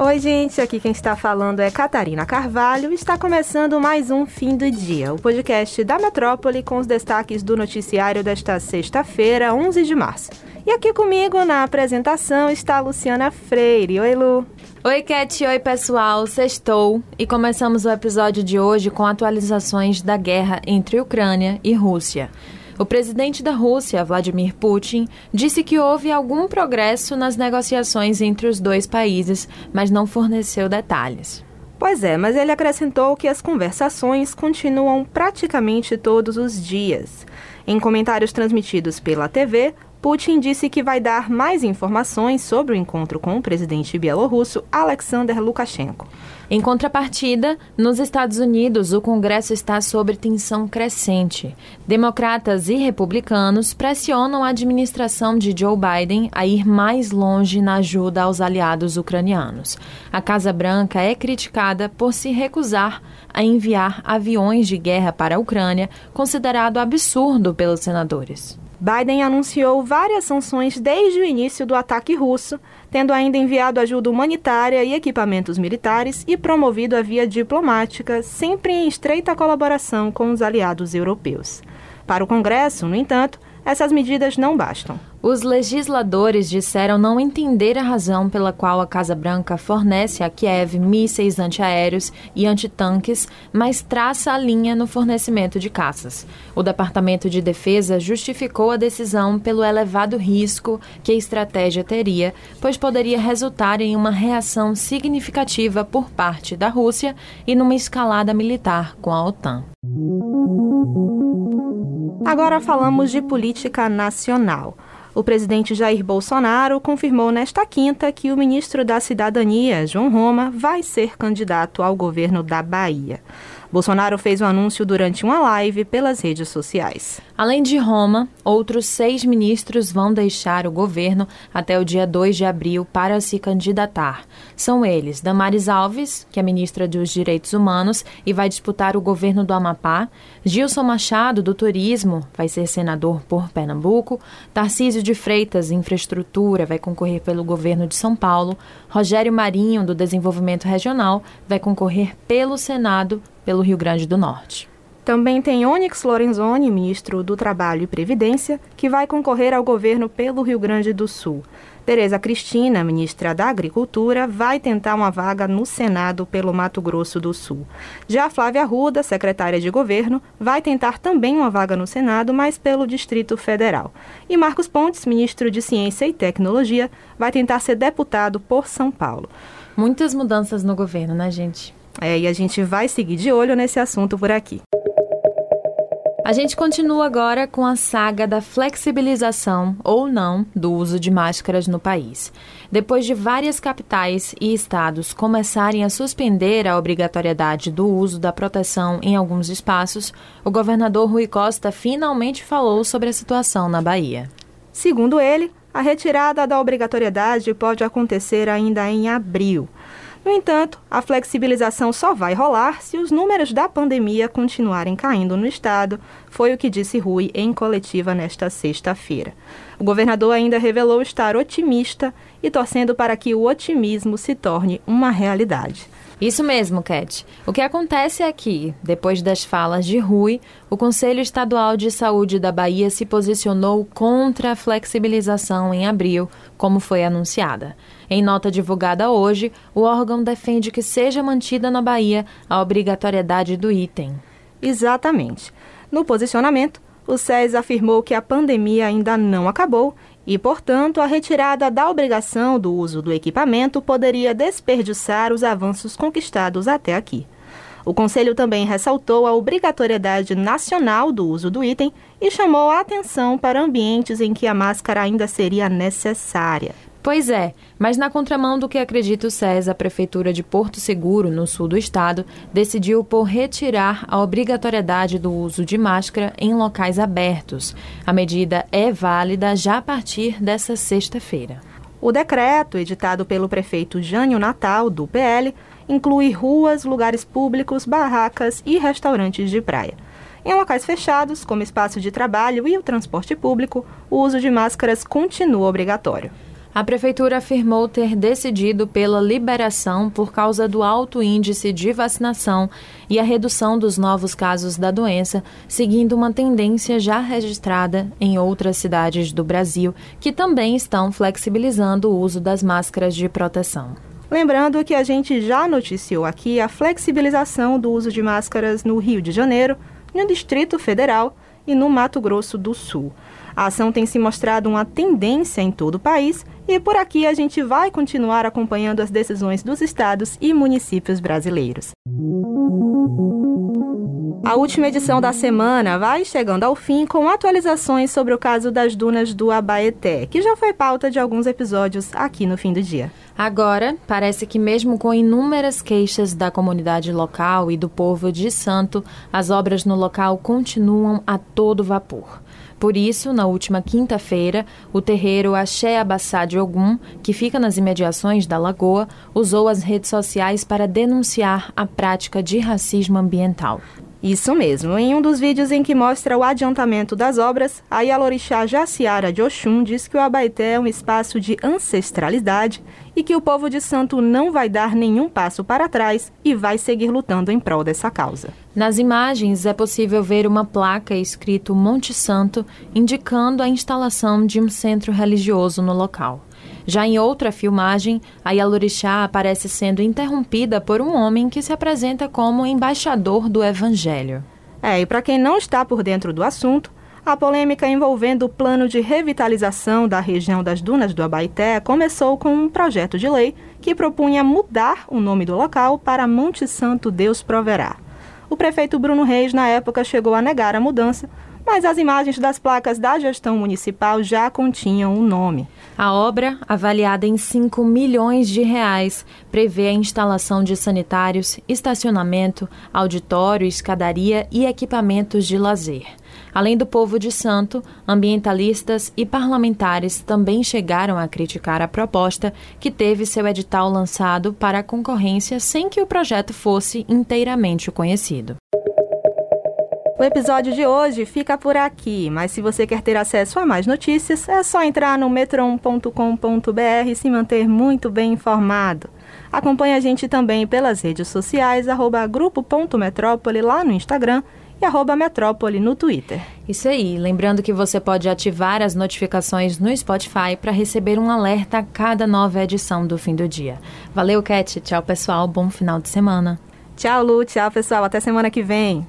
Oi, gente, aqui quem está falando é Catarina Carvalho. Está começando mais um Fim do Dia, o podcast da Metrópole com os destaques do noticiário desta sexta-feira, 11 de março. E aqui comigo na apresentação está a Luciana Freire. Oi, Lu. Oi, Cat. Oi, pessoal. Sextou. E começamos o episódio de hoje com atualizações da guerra entre Ucrânia e Rússia. O presidente da Rússia, Vladimir Putin, disse que houve algum progresso nas negociações entre os dois países, mas não forneceu detalhes. Pois é, mas ele acrescentou que as conversações continuam praticamente todos os dias. Em comentários transmitidos pela TV, Putin disse que vai dar mais informações sobre o encontro com o presidente bielorrusso Alexander Lukashenko. Em contrapartida, nos Estados Unidos, o Congresso está sob tensão crescente. Democratas e republicanos pressionam a administração de Joe Biden a ir mais longe na ajuda aos aliados ucranianos. A Casa Branca é criticada por se recusar a enviar aviões de guerra para a Ucrânia, considerado absurdo pelos senadores. Biden anunciou várias sanções desde o início do ataque russo, tendo ainda enviado ajuda humanitária e equipamentos militares e promovido a via diplomática, sempre em estreita colaboração com os aliados europeus. Para o Congresso, no entanto, essas medidas não bastam. Os legisladores disseram não entender a razão pela qual a Casa Branca fornece a Kiev mísseis antiaéreos e antitanques, mas traça a linha no fornecimento de caças. O Departamento de Defesa justificou a decisão pelo elevado risco que a estratégia teria, pois poderia resultar em uma reação significativa por parte da Rússia e numa escalada militar com a OTAN. Agora falamos de política nacional. O presidente Jair Bolsonaro confirmou nesta quinta que o ministro da Cidadania, João Roma, vai ser candidato ao governo da Bahia. Bolsonaro fez o anúncio durante uma live pelas redes sociais. Além de Roma, outros seis ministros vão deixar o governo até o dia 2 de abril para se candidatar. São eles Damares Alves, que é ministra dos Direitos Humanos e vai disputar o governo do Amapá, Gilson Machado, do Turismo, vai ser senador por Pernambuco, Tarcísio de Freitas, Infraestrutura, vai concorrer pelo governo de São Paulo, Rogério Marinho, do Desenvolvimento Regional, vai concorrer pelo Senado pelo Rio Grande do Norte. Também tem Onyx Lorenzoni, ministro do Trabalho e Previdência, que vai concorrer ao governo pelo Rio Grande do Sul. Tereza Cristina, ministra da Agricultura, vai tentar uma vaga no Senado pelo Mato Grosso do Sul. Já Flávia Arruda, secretária de governo, vai tentar também uma vaga no Senado, mas pelo Distrito Federal. E Marcos Pontes, ministro de Ciência e Tecnologia, vai tentar ser deputado por São Paulo. Muitas mudanças no governo, né, gente? É, e a gente vai seguir de olho nesse assunto por aqui. A gente continua agora com a saga da flexibilização ou não do uso de máscaras no país. Depois de várias capitais e estados começarem a suspender a obrigatoriedade do uso da proteção em alguns espaços, o governador Rui Costa finalmente falou sobre a situação na Bahia. Segundo ele, a retirada da obrigatoriedade pode acontecer ainda em abril. No entanto, a flexibilização só vai rolar se os números da pandemia continuarem caindo no estado, foi o que disse Rui em coletiva nesta sexta-feira. O governador ainda revelou estar otimista e torcendo para que o otimismo se torne uma realidade. Isso mesmo, Cat. O que acontece é que, depois das falas de Rui, o Conselho Estadual de Saúde da Bahia se posicionou contra a flexibilização em abril, como foi anunciada. Em nota divulgada hoje, o órgão defende que seja mantida na Bahia a obrigatoriedade do item. Exatamente. No posicionamento, o SES afirmou que a pandemia ainda não acabou e, portanto, a retirada da obrigação do uso do equipamento poderia desperdiçar os avanços conquistados até aqui. O Conselho também ressaltou a obrigatoriedade nacional do uso do item e chamou a atenção para ambientes em que a máscara ainda seria necessária. Pois é, mas na contramão do que acredita o SES, a Prefeitura de Porto Seguro, no sul do estado, decidiu por retirar a obrigatoriedade do uso de máscara em locais abertos. A medida é válida já a partir dessa sexta-feira. O decreto, editado pelo prefeito Jânio Natal, do PL, inclui ruas, lugares públicos, barracas e restaurantes de praia. Em locais fechados, como espaço de trabalho e o transporte público, o uso de máscaras continua obrigatório. A prefeitura afirmou ter decidido pela liberação por causa do alto índice de vacinação e a redução dos novos casos da doença, seguindo uma tendência já registrada em outras cidades do Brasil, que também estão flexibilizando o uso das máscaras de proteção. Lembrando que a gente já noticiou aqui a flexibilização do uso de máscaras no Rio de Janeiro, no Distrito Federal e no Mato Grosso do Sul. A ação tem se mostrado uma tendência em todo o país e por aqui a gente vai continuar acompanhando as decisões dos estados e municípios brasileiros. A última edição da semana vai chegando ao fim com atualizações sobre o caso das dunas do Abaeté, que já foi pauta de alguns episódios aqui no fim do dia. Agora, parece que mesmo com inúmeras queixas da comunidade local e do povo de Santo, as obras no local continuam a todo vapor. Por isso, na última quinta-feira, o terreiro Axé Abassá de Ogum, que fica nas imediações da lagoa, usou as redes sociais para denunciar a prática de racismo ambiental. Isso mesmo. Em um dos vídeos em que mostra o adiantamento das obras, a Yalorixá Jaciara de Oxum diz que o Abaeté é um espaço de ancestralidade e que o povo de Santo não vai dar nenhum passo para trás e vai seguir lutando em prol dessa causa. Nas imagens é possível ver uma placa escrito Monte Santo, indicando a instalação de um centro religioso no local. Já em outra filmagem, a Yalorixá aparece sendo interrompida por um homem que se apresenta como embaixador do Evangelho. É, e para quem não está por dentro do assunto, a polêmica envolvendo o plano de revitalização da região das Dunas do Abaité começou com um projeto de lei que propunha mudar o nome do local para Monte Santo Deus Proverá. O prefeito Bruno Reis, na época, chegou a negar a mudança, mas as imagens das placas da gestão municipal já continham o nome. A obra, avaliada em 5 milhões de reais, prevê a instalação de sanitários, estacionamento, auditório, escadaria e equipamentos de lazer. Além do povo de Santo, ambientalistas e parlamentares também chegaram a criticar a proposta, que teve seu edital lançado para a concorrência sem que o projeto fosse inteiramente conhecido. O episódio de hoje fica por aqui, mas se você quer ter acesso a mais notícias, é só entrar no metron.com.br e se manter muito bem informado. Acompanhe a gente também pelas redes sociais, arroba grupo.metrópole lá no Instagram e arroba metrópole no Twitter. Isso aí, lembrando que você pode ativar as notificações no Spotify para receber um alerta a cada nova edição do fim do dia. Valeu, Cat. Tchau, pessoal. Bom final de semana. Tchau, Lu. Tchau, pessoal. Até semana que vem.